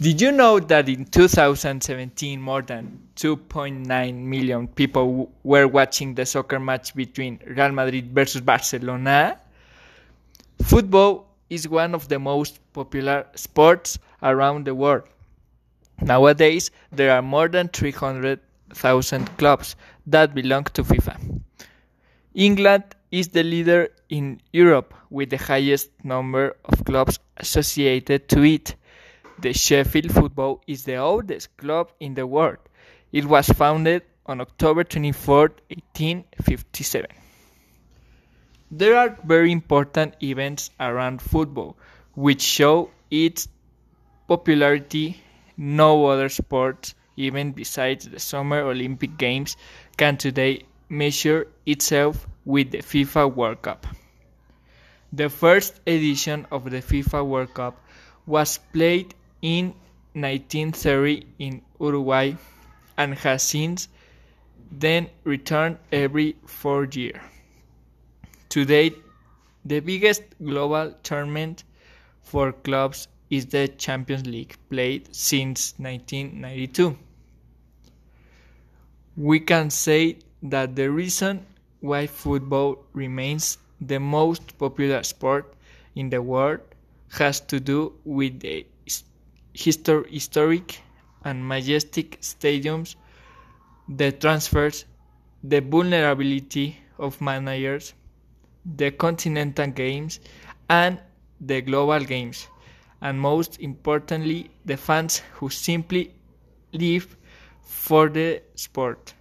Did you know that in 2017 more than 2.9 million people were watching the soccer match between Real Madrid versus Barcelona? Football is one of the most popular sports around the world. Nowadays, there are more than 300,000 clubs that belong to FIFA. England is the leader in Europe with the highest number of clubs associated to it. The Sheffield Football is the oldest club in the world. It was founded on October 24, 1857. There are very important events around football which show its popularity. No other sport, even besides the Summer Olympic Games, can today measure itself with the FIFA World Cup. The first edition of the FIFA World Cup was played in 1930 in Uruguay and has since then returned every four years. Today, the biggest global tournament for clubs is the Champions League, played since 1992. We can say that the reason why football remains the most popular sport in the world has to do with the histor historic and majestic stadiums, the transfers, the vulnerability of managers, the continental games, and the global games, and most importantly, the fans who simply live for the sport.